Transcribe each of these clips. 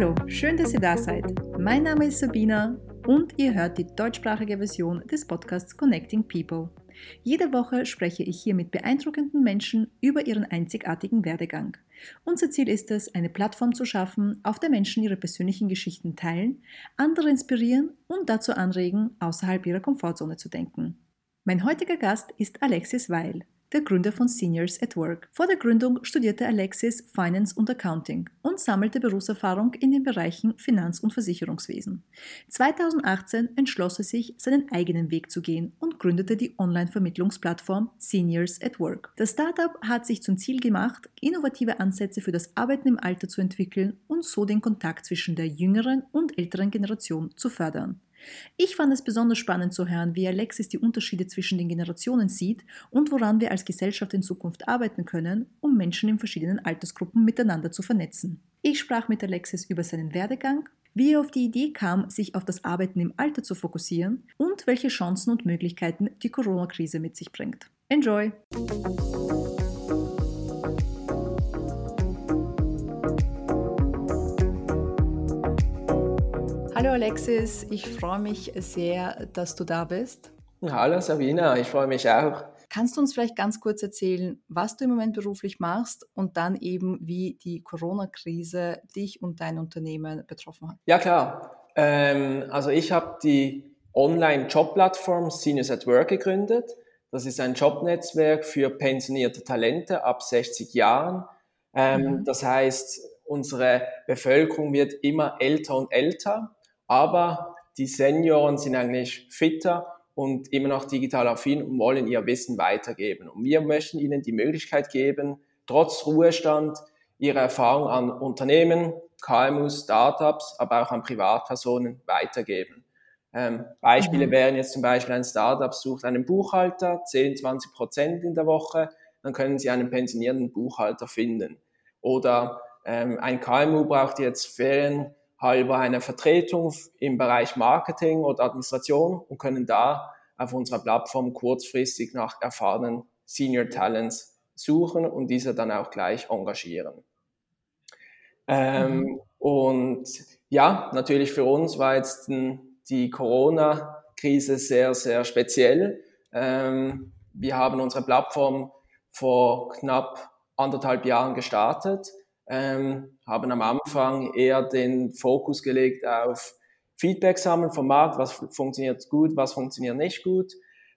Hallo, schön, dass ihr da seid. Mein Name ist Sabina und ihr hört die deutschsprachige Version des Podcasts Connecting People. Jede Woche spreche ich hier mit beeindruckenden Menschen über ihren einzigartigen Werdegang. Unser Ziel ist es, eine Plattform zu schaffen, auf der Menschen ihre persönlichen Geschichten teilen, andere inspirieren und dazu anregen, außerhalb ihrer Komfortzone zu denken. Mein heutiger Gast ist Alexis Weil der Gründer von Seniors at Work. Vor der Gründung studierte Alexis Finance und Accounting und sammelte Berufserfahrung in den Bereichen Finanz- und Versicherungswesen. 2018 entschloss er sich, seinen eigenen Weg zu gehen und gründete die Online-Vermittlungsplattform Seniors at Work. Das Startup hat sich zum Ziel gemacht, innovative Ansätze für das Arbeiten im Alter zu entwickeln und so den Kontakt zwischen der jüngeren und älteren Generation zu fördern. Ich fand es besonders spannend zu hören, wie Alexis die Unterschiede zwischen den Generationen sieht und woran wir als Gesellschaft in Zukunft arbeiten können, um Menschen in verschiedenen Altersgruppen miteinander zu vernetzen. Ich sprach mit Alexis über seinen Werdegang, wie er auf die Idee kam, sich auf das Arbeiten im Alter zu fokussieren und welche Chancen und Möglichkeiten die Corona-Krise mit sich bringt. Enjoy! Hallo Alexis, ich freue mich sehr, dass du da bist. Hallo Sabina, ich freue mich auch. Kannst du uns vielleicht ganz kurz erzählen, was du im Moment beruflich machst und dann eben, wie die Corona-Krise dich und dein Unternehmen betroffen hat? Ja klar, ähm, also ich habe die Online-Job-Plattform Seniors at Work gegründet. Das ist ein Jobnetzwerk für pensionierte Talente ab 60 Jahren. Ähm, mhm. Das heißt, unsere Bevölkerung wird immer älter und älter aber die Senioren sind eigentlich fitter und immer noch digital affin und wollen ihr Wissen weitergeben. Und wir möchten ihnen die Möglichkeit geben, trotz Ruhestand ihre Erfahrung an Unternehmen, KMUs, Startups, aber auch an Privatpersonen weitergeben. Ähm, Beispiele mhm. wären jetzt zum Beispiel ein Startup sucht einen Buchhalter, 10, 20 Prozent in der Woche, dann können Sie einen pensionierten Buchhalter finden. Oder ähm, ein KMU braucht jetzt Ferien, halber eine Vertretung im Bereich Marketing oder Administration und können da auf unserer Plattform kurzfristig nach erfahrenen Senior Talents suchen und diese dann auch gleich engagieren. Ähm, mhm. Und ja, natürlich für uns war jetzt die Corona-Krise sehr, sehr speziell. Ähm, wir haben unsere Plattform vor knapp anderthalb Jahren gestartet ähm, haben am Anfang eher den Fokus gelegt auf Feedback sammeln vom Markt, was funktioniert gut, was funktioniert nicht gut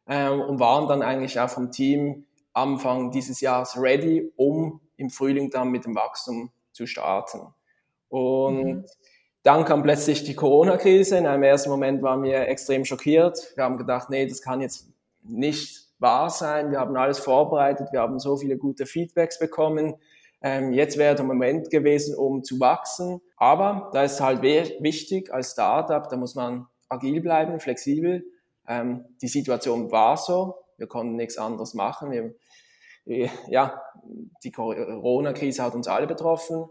ähm, und waren dann eigentlich auch vom Team Anfang dieses Jahres ready, um im Frühling dann mit dem Wachstum zu starten. Und mhm. dann kam plötzlich die Corona-Krise. In einem ersten Moment waren wir extrem schockiert. Wir haben gedacht, nee, das kann jetzt nicht wahr sein. Wir haben alles vorbereitet, wir haben so viele gute Feedbacks bekommen. Ähm, jetzt wäre der Moment gewesen, um zu wachsen. Aber da ist halt wichtig als Startup, da muss man agil bleiben, flexibel. Ähm, die Situation war so, wir konnten nichts anderes machen. Wir, wir, ja, die Corona-Krise hat uns alle betroffen.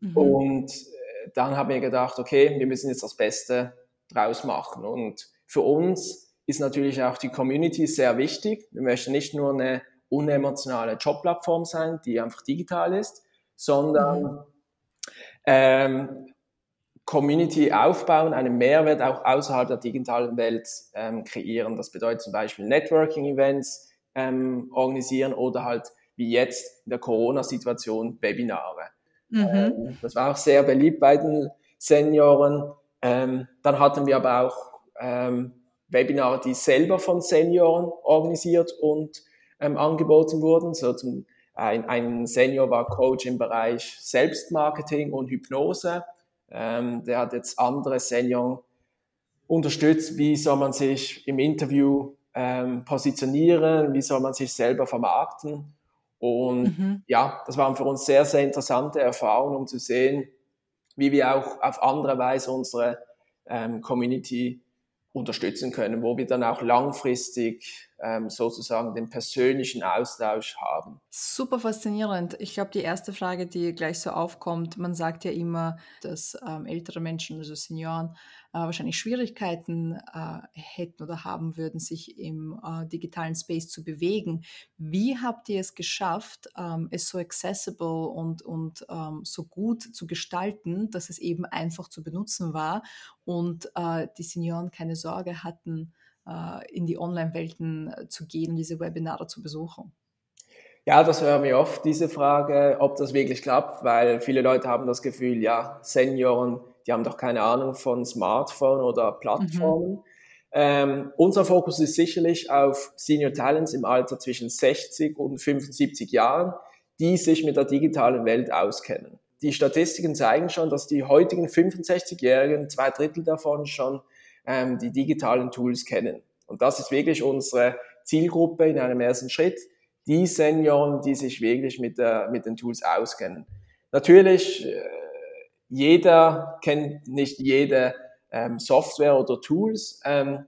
Mhm. Und äh, dann haben wir gedacht, okay, wir müssen jetzt das Beste draus machen. Und für uns ist natürlich auch die Community sehr wichtig. Wir möchten nicht nur eine unemotionale Jobplattform sein, die einfach digital ist, sondern mhm. ähm, Community aufbauen, einen Mehrwert auch außerhalb der digitalen Welt ähm, kreieren. Das bedeutet zum Beispiel Networking-Events ähm, organisieren oder halt wie jetzt in der Corona-Situation Webinare. Mhm. Ähm, das war auch sehr beliebt bei den Senioren. Ähm, dann hatten wir aber auch ähm, Webinare, die selber von Senioren organisiert und ähm, angeboten wurden. So zum, ein, ein Senior war Coach im Bereich Selbstmarketing und Hypnose. Ähm, der hat jetzt andere Senior unterstützt, wie soll man sich im Interview ähm, positionieren, wie soll man sich selber vermarkten. Und mhm. ja, das waren für uns sehr, sehr interessante Erfahrungen, um zu sehen, wie wir auch auf andere Weise unsere ähm, Community unterstützen können, wo wir dann auch langfristig ähm, sozusagen den persönlichen Austausch haben. Super faszinierend. Ich glaube, die erste Frage, die gleich so aufkommt, man sagt ja immer, dass ähm, ältere Menschen, also Senioren, äh, wahrscheinlich Schwierigkeiten äh, hätten oder haben würden, sich im äh, digitalen Space zu bewegen. Wie habt ihr es geschafft, ähm, es so accessible und, und ähm, so gut zu gestalten, dass es eben einfach zu benutzen war und äh, die Senioren keine Sorge hatten, in die Online-Welten äh, zu gehen, diese Webinare zu besuchen? Ja, das hören wir oft, diese Frage, ob das wirklich klappt, weil viele Leute haben das Gefühl, ja, Senioren, die haben doch keine Ahnung von Smartphone oder Plattformen. Mhm. Ähm, unser Fokus ist sicherlich auf Senior Talents im Alter zwischen 60 und 75 Jahren, die sich mit der digitalen Welt auskennen. Die Statistiken zeigen schon, dass die heutigen 65-Jährigen, zwei Drittel davon schon ähm, die digitalen Tools kennen. Und das ist wirklich unsere Zielgruppe in einem ersten Schritt, die Senioren, die sich wirklich mit, der, mit den Tools auskennen. Natürlich, äh, jeder kennt nicht jede ähm, Software oder Tools. Ähm,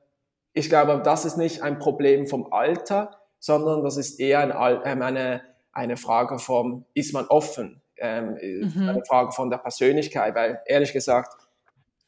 ich glaube, das ist nicht ein Problem vom Alter, sondern das ist eher ein, ähm, eine, eine Frage vom, ist man offen? Ähm, mhm. Eine Frage von der Persönlichkeit, weil ehrlich gesagt,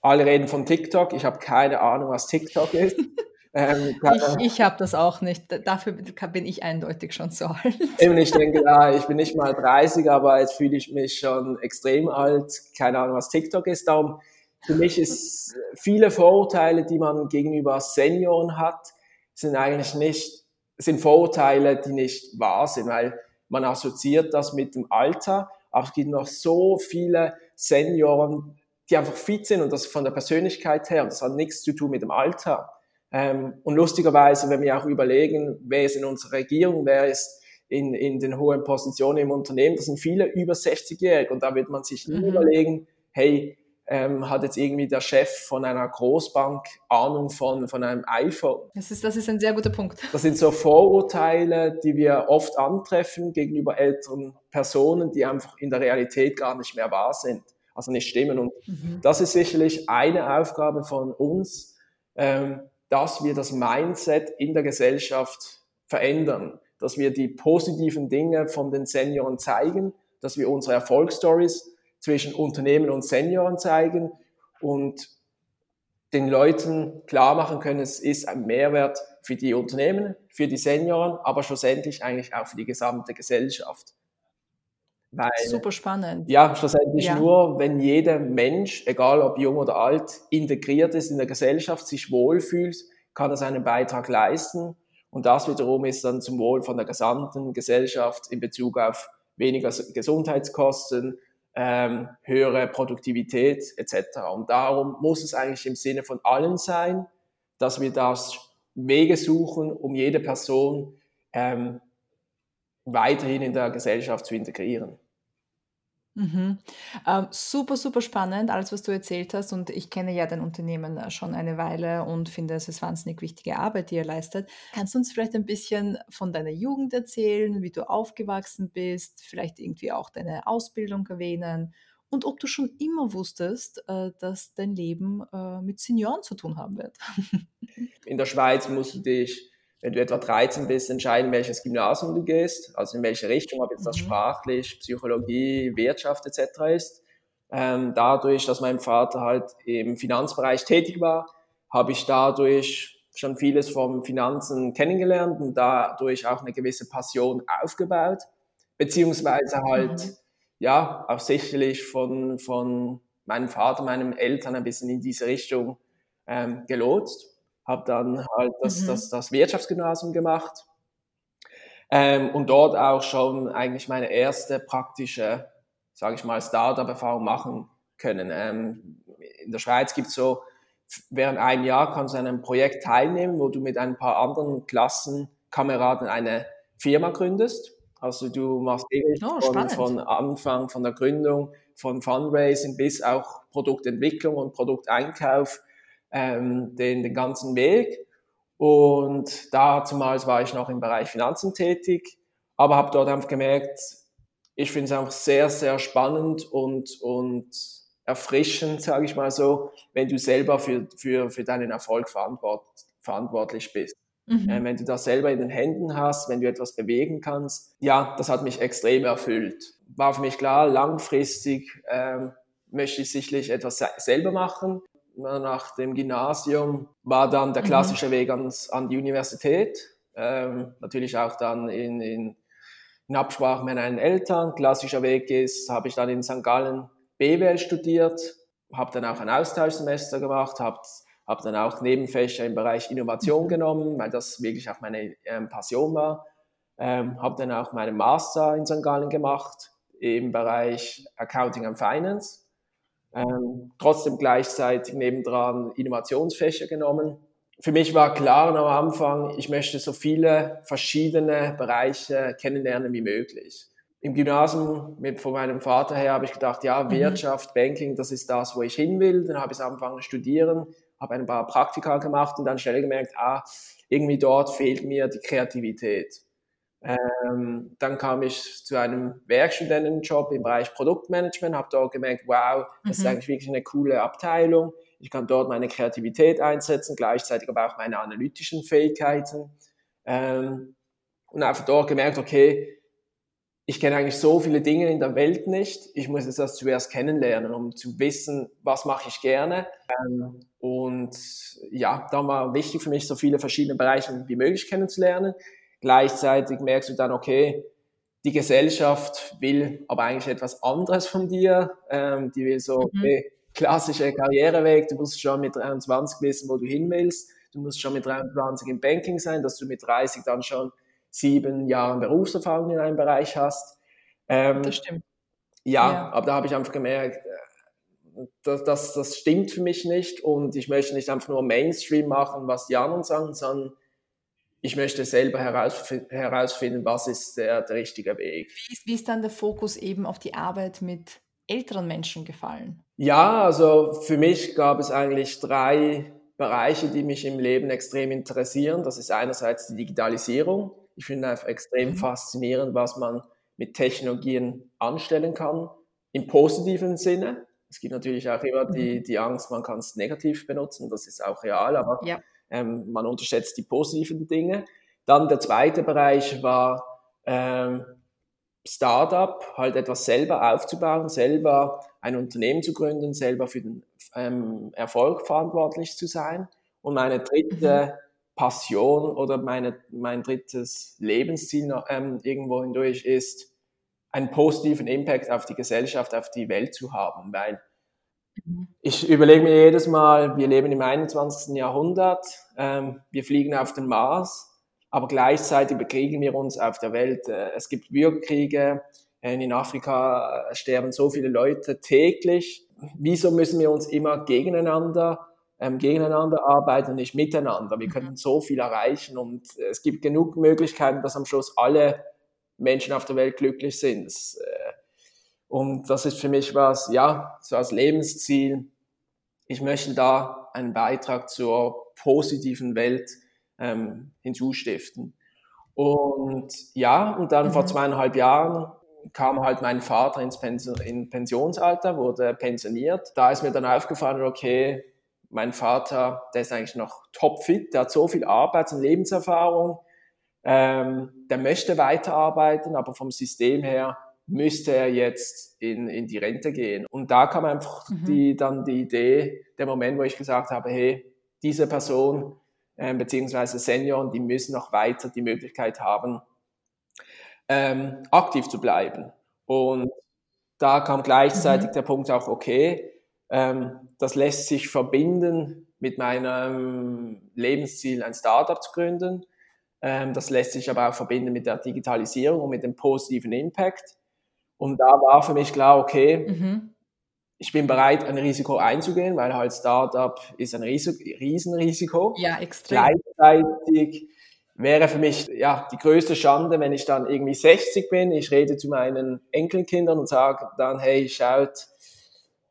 alle reden von TikTok. Ich habe keine Ahnung, was TikTok ist. Ähm, ich ich habe das auch nicht. Dafür bin ich eindeutig schon zu alt. Eben, ich denke, ja, ich bin nicht mal 30, aber jetzt fühle ich mich schon extrem alt. Keine Ahnung, was TikTok ist. Darum, für mich ist viele Vorurteile, die man gegenüber Senioren hat, sind eigentlich nicht, sind Vorurteile, die nicht wahr sind, weil man assoziiert das mit dem Alter. Aber es gibt noch so viele Senioren, die einfach fit sind und das von der Persönlichkeit her, und das hat nichts zu tun mit dem Alter. Ähm, und lustigerweise, wenn wir auch überlegen, wer ist in unserer Regierung, wer ist in, in den hohen Positionen im Unternehmen, das sind viele über 60-Jährige und da wird man sich nie mhm. überlegen, hey, ähm, hat jetzt irgendwie der Chef von einer Großbank Ahnung von, von einem iPhone. Das ist, das ist ein sehr guter Punkt. Das sind so Vorurteile, die wir oft antreffen gegenüber älteren Personen, die einfach in der Realität gar nicht mehr wahr sind also nicht stimmen. Und mhm. das ist sicherlich eine Aufgabe von uns, ähm, dass wir das Mindset in der Gesellschaft verändern, dass wir die positiven Dinge von den Senioren zeigen, dass wir unsere Erfolgsstories zwischen Unternehmen und Senioren zeigen und den Leuten klar machen können, es ist ein Mehrwert für die Unternehmen, für die Senioren, aber schlussendlich eigentlich auch für die gesamte Gesellschaft. Weil, Super spannend. Ja, schlussendlich ja. nur, wenn jeder Mensch, egal ob jung oder alt, integriert ist in der Gesellschaft, sich wohlfühlt, kann er seinen Beitrag leisten. Und das wiederum ist dann zum Wohl von der gesamten Gesellschaft in Bezug auf weniger Gesundheitskosten, ähm, höhere Produktivität etc. Und darum muss es eigentlich im Sinne von allen sein, dass wir das Wege suchen, um jede Person ähm, weiterhin in der Gesellschaft zu integrieren. Mhm. Ähm, super, super spannend, alles, was du erzählt hast. Und ich kenne ja dein Unternehmen äh, schon eine Weile und finde, es ist wahnsinnig wichtige Arbeit, die ihr leistet. Kannst du uns vielleicht ein bisschen von deiner Jugend erzählen, wie du aufgewachsen bist, vielleicht irgendwie auch deine Ausbildung erwähnen und ob du schon immer wusstest, äh, dass dein Leben äh, mit Senioren zu tun haben wird? In der Schweiz musst du dich wenn du etwa 13 bist, entscheiden, welches Gymnasium du gehst, also in welche Richtung, ob jetzt das mhm. sprachlich, Psychologie, Wirtschaft etc. ist. Ähm, dadurch, dass mein Vater halt im Finanzbereich tätig war, habe ich dadurch schon vieles vom Finanzen kennengelernt und dadurch auch eine gewisse Passion aufgebaut, beziehungsweise halt, mhm. ja, auch sicherlich von, von meinem Vater, meinen Eltern ein bisschen in diese Richtung ähm, gelotst habe dann halt das, mhm. das, das Wirtschaftsgymnasium gemacht ähm, und dort auch schon eigentlich meine erste praktische, sage ich mal, Startup-Erfahrung machen können. Ähm, in der Schweiz gibt es so, während einem Jahr kannst du an einem Projekt teilnehmen, wo du mit ein paar anderen Klassenkameraden eine Firma gründest. Also du machst ewig oh, von, von Anfang, von der Gründung, von Fundraising bis auch Produktentwicklung und Produkteinkauf ähm, den, den ganzen Weg. Und damals war ich noch im Bereich Finanzen tätig, aber habe dort einfach gemerkt, ich finde es einfach sehr, sehr spannend und, und erfrischend, sage ich mal so, wenn du selber für, für, für deinen Erfolg verantwort, verantwortlich bist. Mhm. Äh, wenn du das selber in den Händen hast, wenn du etwas bewegen kannst. Ja, das hat mich extrem erfüllt. War für mich klar, langfristig ähm, möchte ich sicherlich etwas selber machen. Nach dem Gymnasium war dann der mhm. klassische mhm. Weg ans, an die Universität. Ähm, natürlich auch dann in, in, in Absprache mit meinen Eltern. Klassischer Weg ist, habe ich dann in St. Gallen BWL studiert, habe dann auch ein Austauschsemester gemacht, habe hab dann auch Nebenfächer im Bereich Innovation mhm. genommen, weil das wirklich auch meine ähm, Passion war. Ähm, habe dann auch meinen Master in St. Gallen gemacht im Bereich Accounting and Finance. Ähm, trotzdem gleichzeitig nebendran Innovationsfächer genommen. Für mich war klar am Anfang, ich möchte so viele verschiedene Bereiche kennenlernen wie möglich. Im Gymnasium mit, von meinem Vater her habe ich gedacht, ja, mhm. Wirtschaft, Banking, das ist das, wo ich hin will. Dann habe ich angefangen zu studieren, habe ein paar Praktika gemacht und dann schnell gemerkt, ah, irgendwie dort fehlt mir die Kreativität. Ähm, dann kam ich zu einem Werkstudentenjob im Bereich Produktmanagement, habe dort gemerkt, wow, das mhm. ist eigentlich wirklich eine coole Abteilung. Ich kann dort meine Kreativität einsetzen, gleichzeitig aber auch meine analytischen Fähigkeiten. Ähm, und einfach dort gemerkt, okay, ich kenne eigentlich so viele Dinge in der Welt nicht. Ich muss jetzt das zuerst kennenlernen, um zu wissen, was mache ich gerne. Ähm, und ja, da war wichtig für mich, so viele verschiedene Bereiche wie möglich kennenzulernen. Gleichzeitig merkst du dann, okay, die Gesellschaft will aber eigentlich etwas anderes von dir. Ähm, die will so, mhm. okay, klassischer Karriereweg, du musst schon mit 23 wissen, wo du hin willst. Du musst schon mit 23 im Banking sein, dass du mit 30 dann schon sieben Jahre Berufserfahrung in einem Bereich hast. Ähm, das stimmt. Ja, ja, aber da habe ich einfach gemerkt, äh, das, das, das stimmt für mich nicht und ich möchte nicht einfach nur Mainstream machen, was die anderen sagen, sondern ich möchte selber herausfinden, was ist der, der richtige Weg. Wie ist, wie ist dann der Fokus eben auf die Arbeit mit älteren Menschen gefallen? Ja, also für mich gab es eigentlich drei Bereiche, die mich im Leben extrem interessieren. Das ist einerseits die Digitalisierung. Ich finde einfach extrem mhm. faszinierend, was man mit Technologien anstellen kann, im positiven Sinne. Es gibt natürlich auch immer die, mhm. die Angst, man kann es negativ benutzen, das ist auch real, aber ja ähm, man unterschätzt die positiven Dinge. Dann der zweite Bereich war ähm, Startup, halt etwas selber aufzubauen, selber ein Unternehmen zu gründen, selber für den ähm, Erfolg verantwortlich zu sein. Und meine dritte mhm. Passion oder meine, mein drittes Lebensziel ähm, irgendwo hindurch ist, einen positiven Impact auf die Gesellschaft, auf die Welt zu haben, weil ich überlege mir jedes Mal, wir leben im 21. Jahrhundert, ähm, wir fliegen auf den Mars, aber gleichzeitig bekriegen wir uns auf der Welt. Äh, es gibt Bürgerkriege, äh, in Afrika äh, sterben so viele Leute täglich. Wieso müssen wir uns immer gegeneinander, ähm, gegeneinander arbeiten und nicht miteinander? Wir können so viel erreichen und es gibt genug Möglichkeiten, dass am Schluss alle Menschen auf der Welt glücklich sind. Äh, und das ist für mich was, ja, so als Lebensziel. Ich möchte da einen Beitrag zur positiven Welt ähm, hinzustiften. Und ja, und dann mhm. vor zweieinhalb Jahren kam halt mein Vater ins Pension, in Pensionsalter, wurde pensioniert. Da ist mir dann aufgefallen, okay, mein Vater, der ist eigentlich noch topfit, der hat so viel Arbeits- und Lebenserfahrung, ähm, der möchte weiterarbeiten, aber vom System her müsste er jetzt in, in die Rente gehen. Und da kam einfach mhm. die, dann die Idee, der Moment, wo ich gesagt habe, hey, diese Person äh, beziehungsweise Senioren, die müssen noch weiter die Möglichkeit haben, ähm, aktiv zu bleiben. Und da kam gleichzeitig mhm. der Punkt auch, okay, ähm, das lässt sich verbinden mit meinem Lebensziel, ein Startup zu gründen. Ähm, das lässt sich aber auch verbinden mit der Digitalisierung und mit dem positiven Impact. Und da war für mich klar, okay, mhm. ich bin bereit, ein Risiko einzugehen, weil halt Startup ist ein Riesenrisiko. Ja, extrem. Gleichzeitig wäre für mich ja die größte Schande, wenn ich dann irgendwie 60 bin, ich rede zu meinen Enkelkindern und sage dann, hey, schaut,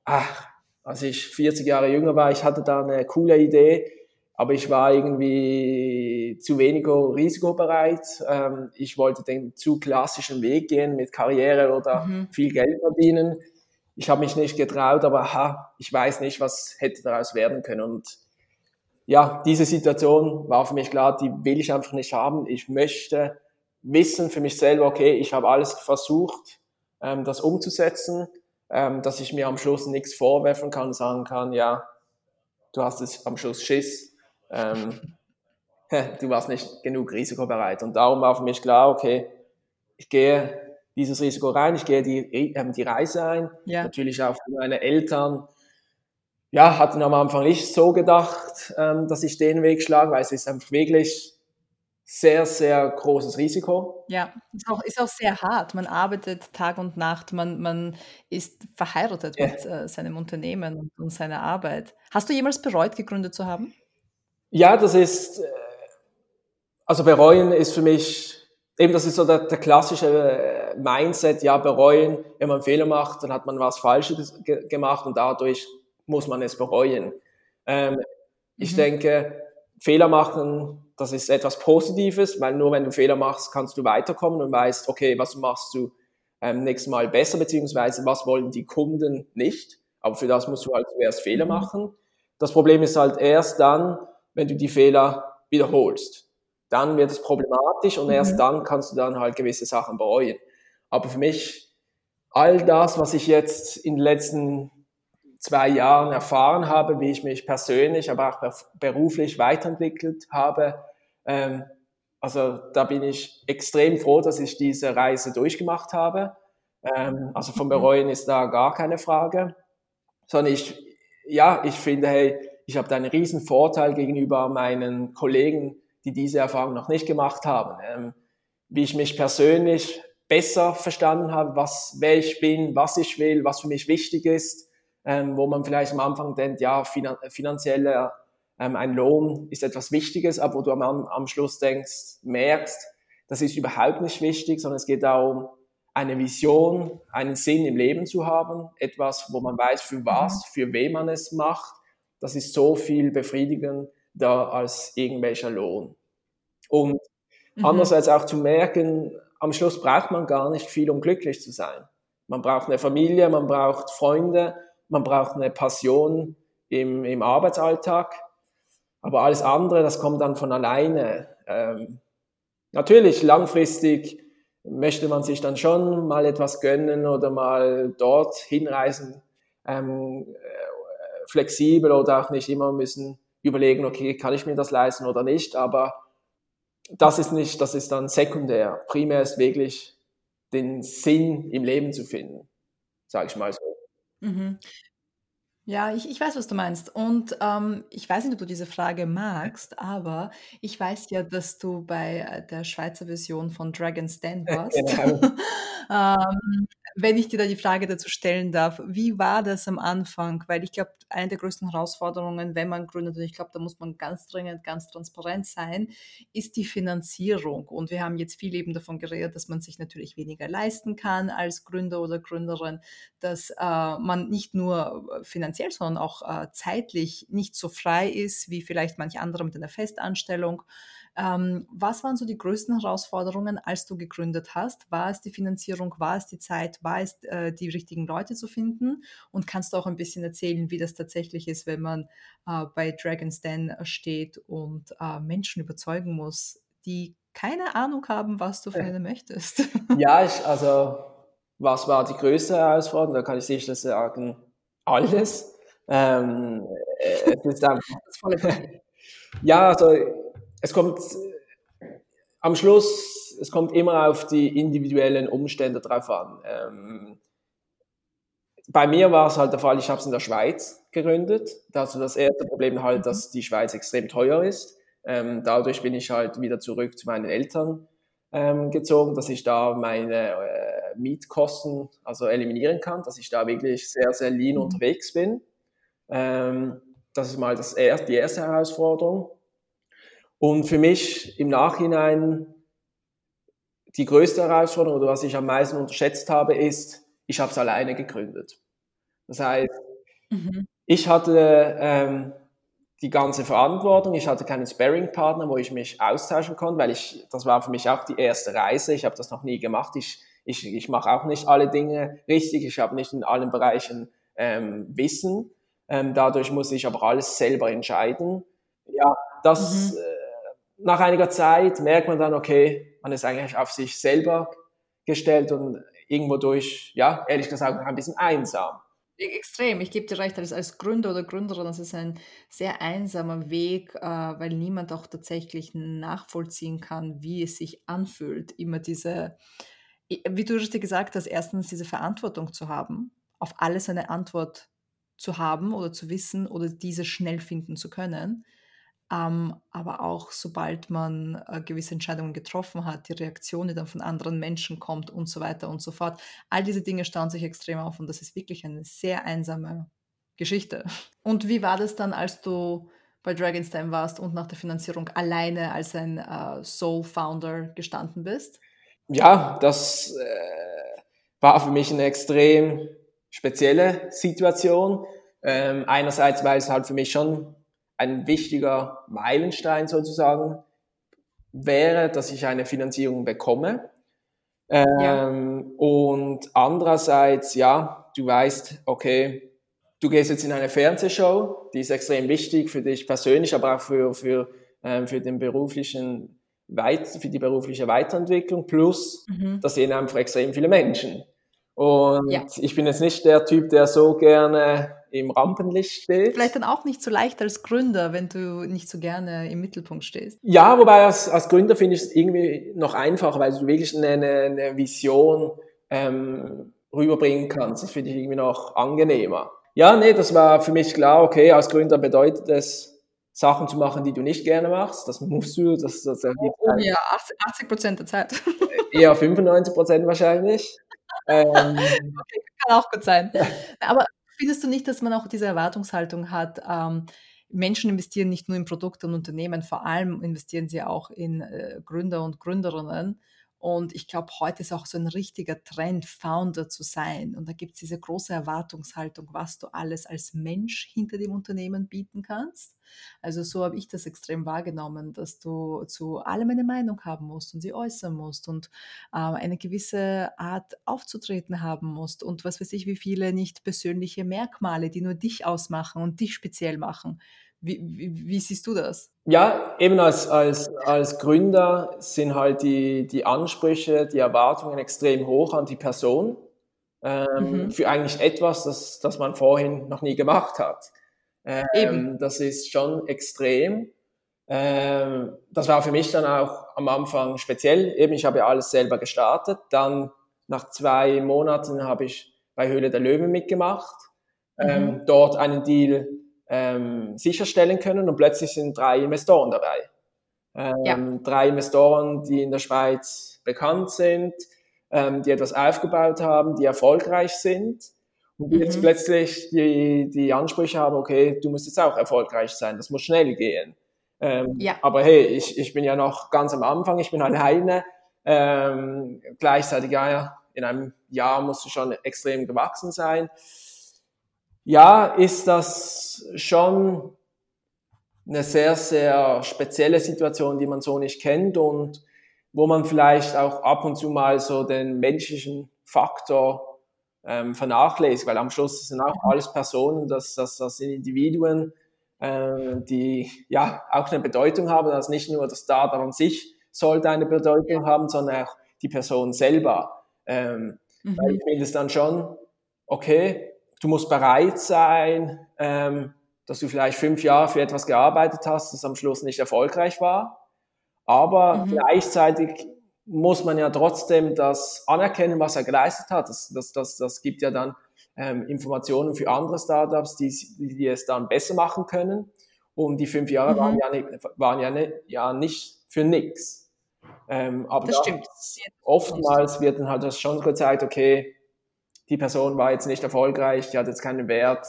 ach, als ich 40 Jahre jünger war, ich hatte da eine coole Idee, aber ich war irgendwie zu wenig risikobereit. Ähm, ich wollte den zu klassischen Weg gehen mit Karriere oder mhm. viel Geld verdienen. Ich habe mich nicht getraut, aber ha, ich weiß nicht, was hätte daraus werden können. Und ja, diese Situation war für mich klar, die will ich einfach nicht haben. Ich möchte wissen für mich selber, okay, ich habe alles versucht, ähm, das umzusetzen, ähm, dass ich mir am Schluss nichts vorwerfen kann, sagen kann, ja, du hast es am Schluss Schiss, ähm, du warst nicht genug risikobereit. Und darum war für mich klar, okay, ich gehe dieses Risiko rein, ich gehe die, ähm, die Reise ein. Ja. Natürlich auch für meine Eltern. Ja, hatten am Anfang nicht so gedacht, ähm, dass ich den Weg schlage, weil es ist einfach wirklich sehr, sehr großes Risiko. Ja, ist auch, ist auch sehr hart. Man arbeitet Tag und Nacht, man, man ist verheiratet ja. mit äh, seinem Unternehmen und, und, seiner Arbeit. Hast du jemals bereut, gegründet zu haben? Ja, das ist, äh, also bereuen ist für mich, eben das ist so der, der klassische äh, Mindset, ja, bereuen, wenn man Fehler macht, dann hat man was Falsches ge gemacht und dadurch muss man es bereuen. Ähm, mhm. Ich denke, Fehler machen das ist etwas Positives, weil nur wenn du Fehler machst, kannst du weiterkommen und weißt, okay, was machst du ähm, nächstes Mal besser, beziehungsweise was wollen die Kunden nicht. Aber für das musst du halt zuerst Fehler mhm. machen. Das Problem ist halt erst dann, wenn du die Fehler wiederholst. Dann wird es problematisch und erst mhm. dann kannst du dann halt gewisse Sachen bereuen. Aber für mich, all das, was ich jetzt in den letzten zwei Jahren erfahren habe, wie ich mich persönlich, aber auch beruflich weiterentwickelt habe. Ähm, also da bin ich extrem froh, dass ich diese Reise durchgemacht habe. Ähm, also vom mhm. Bereuen ist da gar keine Frage, sondern ich, ja, ich finde, hey, ich habe da einen riesen Vorteil gegenüber meinen Kollegen, die diese Erfahrung noch nicht gemacht haben. Ähm, wie ich mich persönlich besser verstanden habe, was, wer ich bin, was ich will, was für mich wichtig ist ähm, wo man vielleicht am Anfang denkt, ja, finan finanzieller ähm, ein Lohn ist etwas Wichtiges, aber wo du am, am Schluss denkst, merkst, das ist überhaupt nicht wichtig, sondern es geht darum, eine Vision, einen Sinn im Leben zu haben, etwas, wo man weiß, für was, mhm. für wen man es macht. Das ist so viel befriedigender als irgendwelcher Lohn. Und mhm. andererseits auch zu merken, am Schluss braucht man gar nicht viel, um glücklich zu sein. Man braucht eine Familie, man braucht Freunde, man braucht eine Passion im, im Arbeitsalltag, aber alles andere, das kommt dann von alleine. Ähm, natürlich, langfristig möchte man sich dann schon mal etwas gönnen oder mal dort hinreisen, ähm, äh, flexibel oder auch nicht immer müssen überlegen, okay, kann ich mir das leisten oder nicht, aber das ist nicht, das ist dann sekundär. Primär ist wirklich den Sinn im Leben zu finden, sage ich mal so. Mhm. Ja, ich, ich weiß, was du meinst. Und ähm, ich weiß nicht, ob du diese Frage magst, aber ich weiß ja, dass du bei äh, der Schweizer Version von Dragon's Den warst. Genau. Ähm, wenn ich dir da die Frage dazu stellen darf, wie war das am Anfang? Weil ich glaube, eine der größten Herausforderungen, wenn man gründet, und ich glaube, da muss man ganz dringend, ganz transparent sein, ist die Finanzierung. Und wir haben jetzt viel eben davon geredet, dass man sich natürlich weniger leisten kann als Gründer oder Gründerin, dass äh, man nicht nur äh, finanziell, sondern auch äh, zeitlich nicht so frei ist wie vielleicht manch andere mit einer Festanstellung. Ähm, was waren so die größten Herausforderungen, als du gegründet hast? War es die Finanzierung, war es die Zeit, war es äh, die richtigen Leute zu finden? Und kannst du auch ein bisschen erzählen, wie das tatsächlich ist, wenn man äh, bei Dragon's Den steht und äh, Menschen überzeugen muss, die keine Ahnung haben, was du für eine möchtest? Ja, ich, also was war die größte Herausforderung? Da kann ich sicher sagen, alles. Ähm, äh, es ist einfach, ja, also es kommt am Schluss, es kommt immer auf die individuellen Umstände drauf an. Ähm, bei mir war es halt der Fall, ich habe es in der Schweiz gegründet. Also das erste Problem halt, dass die Schweiz extrem teuer ist. Ähm, dadurch bin ich halt wieder zurück zu meinen Eltern ähm, gezogen, dass ich da meine äh, Mietkosten also eliminieren kann, dass ich da wirklich sehr, sehr lean mhm. unterwegs bin. Ähm, das ist mal das er die erste Herausforderung. Und für mich im Nachhinein die größte Herausforderung oder was ich am meisten unterschätzt habe, ist, ich habe es alleine gegründet. Das heißt, mhm. ich hatte ähm, die ganze Verantwortung, ich hatte keinen Sparring-Partner, wo ich mich austauschen konnte, weil ich, das war für mich auch die erste Reise, ich habe das noch nie gemacht, ich, ich, ich mache auch nicht alle Dinge richtig, ich habe nicht in allen Bereichen ähm, Wissen, ähm, dadurch muss ich aber alles selber entscheiden ja, das mhm. Nach einiger Zeit merkt man dann, okay, man ist eigentlich auf sich selber gestellt und irgendwo durch, ja, ehrlich gesagt, ein bisschen einsam. E-, extrem, ich gebe dir recht, als, als Gründer oder Gründerin, das ist ein sehr einsamer Weg, äh, weil niemand auch tatsächlich nachvollziehen kann, wie es sich anfühlt, immer diese, wie du richtig gesagt hast, erstens diese Verantwortung zu haben, auf alles eine Antwort zu haben oder zu wissen oder diese schnell finden zu können. Ähm, aber auch sobald man äh, gewisse Entscheidungen getroffen hat, die Reaktion, die dann von anderen Menschen kommt und so weiter und so fort. All diese Dinge stauen sich extrem auf und das ist wirklich eine sehr einsame Geschichte. Und wie war das dann, als du bei Dragonstein warst und nach der Finanzierung alleine als ein äh, Soul-Founder gestanden bist? Ja, das äh, war für mich eine extrem spezielle Situation. Ähm, einerseits, weil es halt für mich schon ein wichtiger Meilenstein sozusagen wäre, dass ich eine Finanzierung bekomme. Ähm, ja. Und andererseits, ja, du weißt, okay, du gehst jetzt in eine Fernsehshow, die ist extrem wichtig für dich persönlich, aber auch für, für, ähm, für den beruflichen Weit für die berufliche Weiterentwicklung, plus mhm. da sehen einfach extrem viele Menschen. Und ja. ich bin jetzt nicht der Typ, der so gerne im Rampenlicht steht. Vielleicht dann auch nicht so leicht als Gründer, wenn du nicht so gerne im Mittelpunkt stehst. Ja, wobei als, als Gründer finde ich es irgendwie noch einfacher, weil du wirklich eine, eine Vision ähm, rüberbringen kannst. Das finde ich irgendwie noch angenehmer. Ja, nee, das war für mich klar, okay, als Gründer bedeutet es, Sachen zu machen, die du nicht gerne machst. Das musst du, das, das oh, ja, 80 Prozent der Zeit. Eher 95 Prozent wahrscheinlich ähm, okay, kann auch gut sein. Aber findest du nicht, dass man auch diese Erwartungshaltung hat, ähm, Menschen investieren nicht nur in Produkte und Unternehmen, vor allem investieren sie auch in äh, Gründer und Gründerinnen. Und ich glaube, heute ist auch so ein richtiger Trend, Founder zu sein. Und da gibt es diese große Erwartungshaltung, was du alles als Mensch hinter dem Unternehmen bieten kannst. Also so habe ich das extrem wahrgenommen, dass du zu allem eine Meinung haben musst und sie äußern musst und äh, eine gewisse Art aufzutreten haben musst und was weiß ich, wie viele nicht persönliche Merkmale, die nur dich ausmachen und dich speziell machen. Wie, wie, wie, siehst du das? Ja, eben als, als, als Gründer sind halt die, die Ansprüche, die Erwartungen extrem hoch an die Person ähm, mhm. für eigentlich etwas, das, das man vorhin noch nie gemacht hat. Ähm, eben. Das ist schon extrem. Ähm, das war für mich dann auch am Anfang speziell. Eben, ich habe ja alles selber gestartet. Dann nach zwei Monaten habe ich bei Höhle der Löwen mitgemacht. Ähm, mhm. dort einen Deal ähm, sicherstellen können und plötzlich sind drei Investoren dabei. Ähm, ja. Drei Investoren, die in der Schweiz bekannt sind, ähm, die etwas aufgebaut haben, die erfolgreich sind und die mhm. jetzt plötzlich die, die Ansprüche haben, okay, du musst jetzt auch erfolgreich sein, das muss schnell gehen. Ähm, ja. Aber hey, ich, ich bin ja noch ganz am Anfang, ich bin alleine. Ähm, gleichzeitig, ja, ja, in einem Jahr musst du schon extrem gewachsen sein ja, ist das schon eine sehr, sehr spezielle Situation, die man so nicht kennt und wo man vielleicht auch ab und zu mal so den menschlichen Faktor ähm, vernachlässigt, weil am Schluss sind auch alles Personen, das, das, das sind Individuen, äh, die ja auch eine Bedeutung haben. Also nicht nur das Startup an sich sollte eine Bedeutung haben, sondern auch die Person selber. Ähm, mhm. Weil ich finde es dann schon, okay, du musst bereit sein, ähm, dass du vielleicht fünf Jahre für etwas gearbeitet hast, das am Schluss nicht erfolgreich war. Aber mhm. gleichzeitig muss man ja trotzdem das anerkennen, was er geleistet hat. Das, das, das, das gibt ja dann ähm, Informationen für andere Startups, die, die es dann besser machen können. Und die fünf Jahre mhm. waren, ja nicht, waren ja, nicht, ja nicht für nichts. Ähm, aber das stimmt. oftmals wird dann halt das schon gezeigt, okay, die Person war jetzt nicht erfolgreich, die hat jetzt keinen Wert,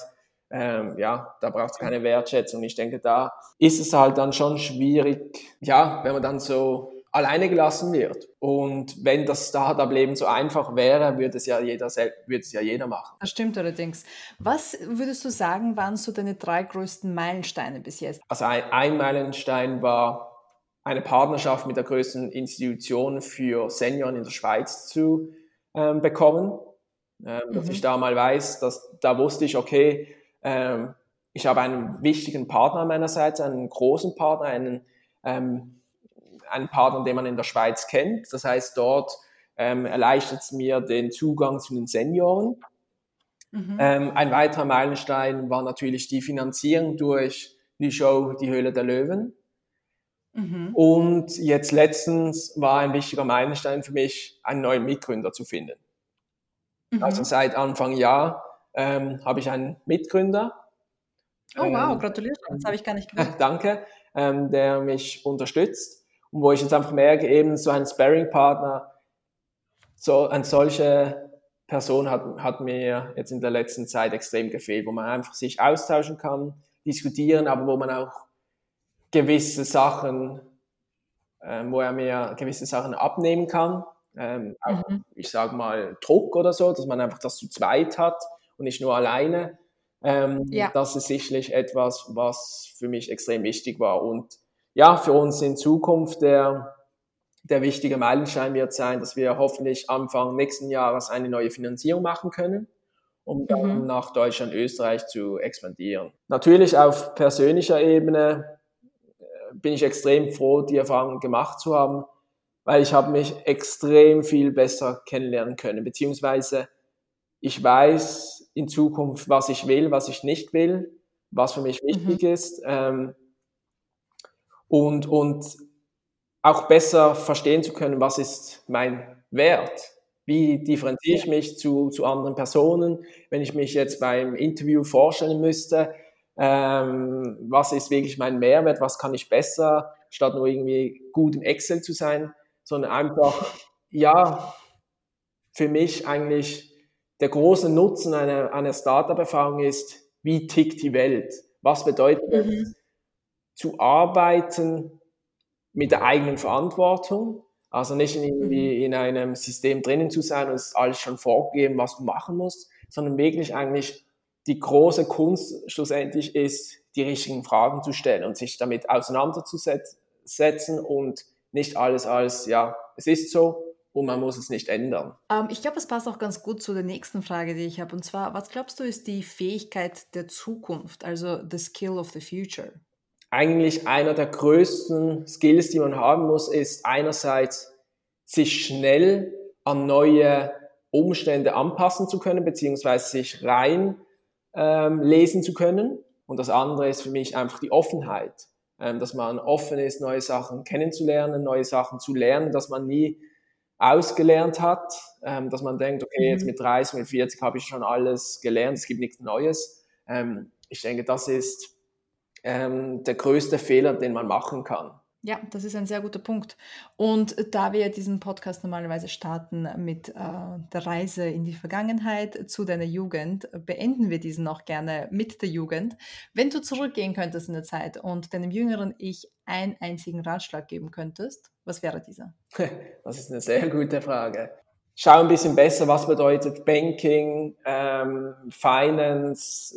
ähm, ja, da braucht es keine Wertschätzung. Ich denke, da ist es halt dann schon schwierig, ja, wenn man dann so alleine gelassen wird. Und wenn das Startup-Leben so einfach wäre, würde es ja jeder würde es ja jeder machen. Das stimmt allerdings. Was würdest du sagen, waren so deine drei größten Meilensteine bis jetzt? Also ein, ein Meilenstein war eine Partnerschaft mit der größten Institution für Senioren in der Schweiz zu ähm, bekommen ähm, dass mhm. ich da mal weiß, dass da wusste ich, okay, ähm, ich habe einen wichtigen Partner an meiner Seite, einen großen Partner, einen, ähm, einen Partner, den man in der Schweiz kennt. Das heißt, dort ähm, erleichtert es mir den Zugang zu den Senioren. Mhm. Ähm, ein weiterer Meilenstein war natürlich die Finanzierung durch die Show Die Höhle der Löwen. Mhm. Und jetzt letztens war ein wichtiger Meilenstein für mich, einen neuen Mitgründer zu finden. Mhm. Also seit Anfang Jahr ähm, habe ich einen Mitgründer. Oh wow, ähm, gratuliere, das habe ich gar nicht gewusst. Danke, ähm, der mich unterstützt und wo ich jetzt einfach merke, eben so ein Sparring-Partner, so eine solche Person hat, hat mir jetzt in der letzten Zeit extrem gefehlt, wo man einfach sich austauschen kann, diskutieren, aber wo man auch gewisse Sachen, äh, wo er mir gewisse Sachen abnehmen kann. Ähm, auch, mhm. ich sage mal, Druck oder so, dass man einfach das zu zweit hat und nicht nur alleine. Ähm, ja. Das ist sicherlich etwas, was für mich extrem wichtig war. Und ja, für uns in Zukunft der, der wichtige Meilenstein wird sein, dass wir hoffentlich Anfang nächsten Jahres eine neue Finanzierung machen können, um dann mhm. nach Deutschland, Österreich zu expandieren. Natürlich auf persönlicher Ebene äh, bin ich extrem froh, die Erfahrung gemacht zu haben, weil ich habe mich extrem viel besser kennenlernen können, beziehungsweise ich weiß in Zukunft, was ich will, was ich nicht will, was für mich wichtig mhm. ist ähm, und, und auch besser verstehen zu können, was ist mein Wert, wie differenziere ich mich zu, zu anderen Personen, wenn ich mich jetzt beim Interview vorstellen müsste, ähm, was ist wirklich mein Mehrwert, was kann ich besser, statt nur irgendwie gut im Excel zu sein, sondern einfach, ja, für mich eigentlich der große Nutzen einer, einer Startup-Erfahrung ist, wie tickt die Welt? Was bedeutet mhm. es, zu arbeiten mit der eigenen Verantwortung? Also nicht irgendwie mhm. in einem System drinnen zu sein und es ist alles schon vorgegeben, was du machen musst, sondern wirklich eigentlich die große Kunst schlussendlich ist, die richtigen Fragen zu stellen und sich damit auseinanderzusetzen und nicht alles als, ja, es ist so, und man muss es nicht ändern. Ähm, ich glaube, es passt auch ganz gut zu der nächsten Frage, die ich habe. Und zwar, was glaubst du, ist die Fähigkeit der Zukunft, also the skill of the future? Eigentlich einer der größten Skills, die man haben muss, ist einerseits sich schnell an neue Umstände anpassen zu können, beziehungsweise sich rein ähm, lesen zu können. Und das andere ist für mich einfach die Offenheit, ähm, dass man offen ist, neue Sachen kennenzulernen, neue Sachen zu lernen, dass man nie ausgelernt hat, ähm, dass man denkt, okay, jetzt mhm. mit 30, mit 40 habe ich schon alles gelernt, es gibt nichts Neues. Ähm, ich denke, das ist der größte Fehler, den man machen kann. Ja, das ist ein sehr guter Punkt. Und da wir diesen Podcast normalerweise starten mit äh, der Reise in die Vergangenheit zu deiner Jugend, beenden wir diesen auch gerne mit der Jugend. Wenn du zurückgehen könntest in der Zeit und deinem jüngeren Ich einen einzigen Ratschlag geben könntest, was wäre dieser? Das ist eine sehr gute Frage. Schau ein bisschen besser, was bedeutet Banking, ähm, Finance,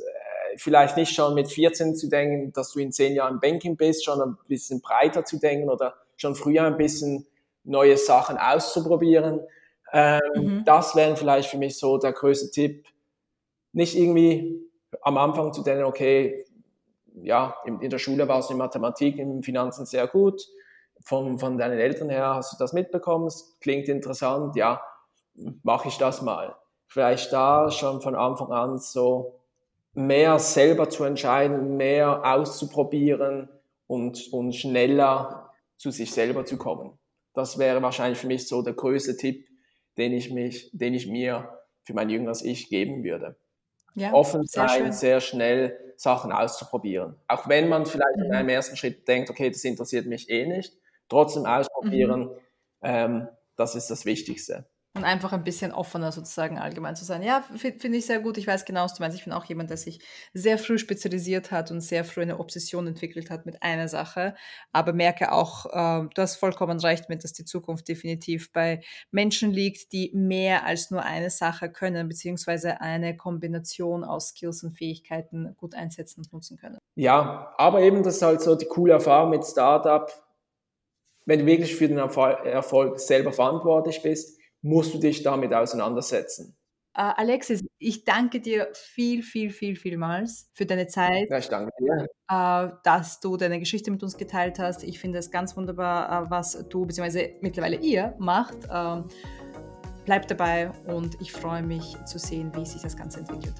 vielleicht nicht schon mit 14 zu denken, dass du in zehn Jahren Banking bist, schon ein bisschen breiter zu denken oder schon früher ein bisschen neue Sachen auszuprobieren. Ähm, mhm. Das wäre vielleicht für mich so der größte Tipp. Nicht irgendwie am Anfang zu denken, okay, ja, in, in der Schule war es in Mathematik, in Finanzen sehr gut. Von, von deinen Eltern her hast du das mitbekommen, es klingt interessant, ja, mache ich das mal. Vielleicht da schon von Anfang an so mehr selber zu entscheiden, mehr auszuprobieren und, und schneller zu sich selber zu kommen. Das wäre wahrscheinlich für mich so der größte Tipp, den ich, mich, den ich mir für mein jüngeres Ich geben würde. Ja, Offen sein, sehr, sehr, schnell Sachen auszuprobieren. Auch wenn man vielleicht mhm. in einem ersten Schritt denkt, okay, das interessiert mich eh nicht, trotzdem ausprobieren, mhm. ähm, das ist das Wichtigste. Und einfach ein bisschen offener sozusagen allgemein zu sein. Ja, finde ich sehr gut. Ich weiß genau, was du meinst. Ich bin auch jemand, der sich sehr früh spezialisiert hat und sehr früh eine Obsession entwickelt hat mit einer Sache. Aber merke auch, äh, du hast vollkommen recht mit, dass die Zukunft definitiv bei Menschen liegt, die mehr als nur eine Sache können, beziehungsweise eine Kombination aus Skills und Fähigkeiten gut einsetzen und nutzen können. Ja, aber eben das ist halt so die coole Erfahrung mit Startup. Wenn du wirklich für den Erfolg selber verantwortlich bist, musst du dich damit auseinandersetzen. Uh, Alexis, ich danke dir viel, viel, viel, vielmals für deine Zeit. Ja, ich danke dir. Uh, dass du deine Geschichte mit uns geteilt hast. Ich finde es ganz wunderbar, uh, was du bzw. mittlerweile ihr macht. Ähm, bleib dabei und ich freue mich zu sehen, wie sich das Ganze entwickelt.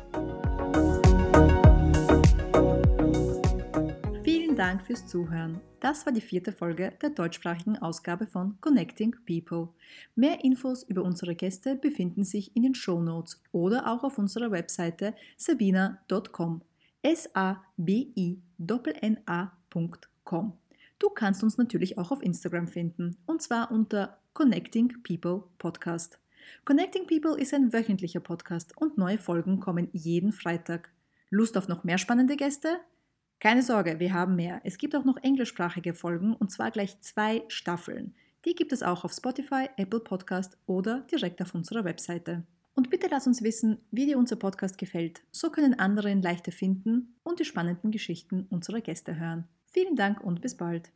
Dank fürs Zuhören. Das war die vierte Folge der deutschsprachigen Ausgabe von Connecting People. Mehr Infos über unsere Gäste befinden sich in den Show Notes oder auch auf unserer Webseite sabina.com. S-A-B-I-N-A.com. Du kannst uns natürlich auch auf Instagram finden und zwar unter Connecting People Podcast. Connecting People ist ein wöchentlicher Podcast und neue Folgen kommen jeden Freitag. Lust auf noch mehr spannende Gäste? Keine Sorge, wir haben mehr. Es gibt auch noch englischsprachige Folgen und zwar gleich zwei Staffeln. Die gibt es auch auf Spotify, Apple Podcast oder direkt auf unserer Webseite. Und bitte lass uns wissen, wie dir unser Podcast gefällt. So können andere ihn leichter finden und die spannenden Geschichten unserer Gäste hören. Vielen Dank und bis bald.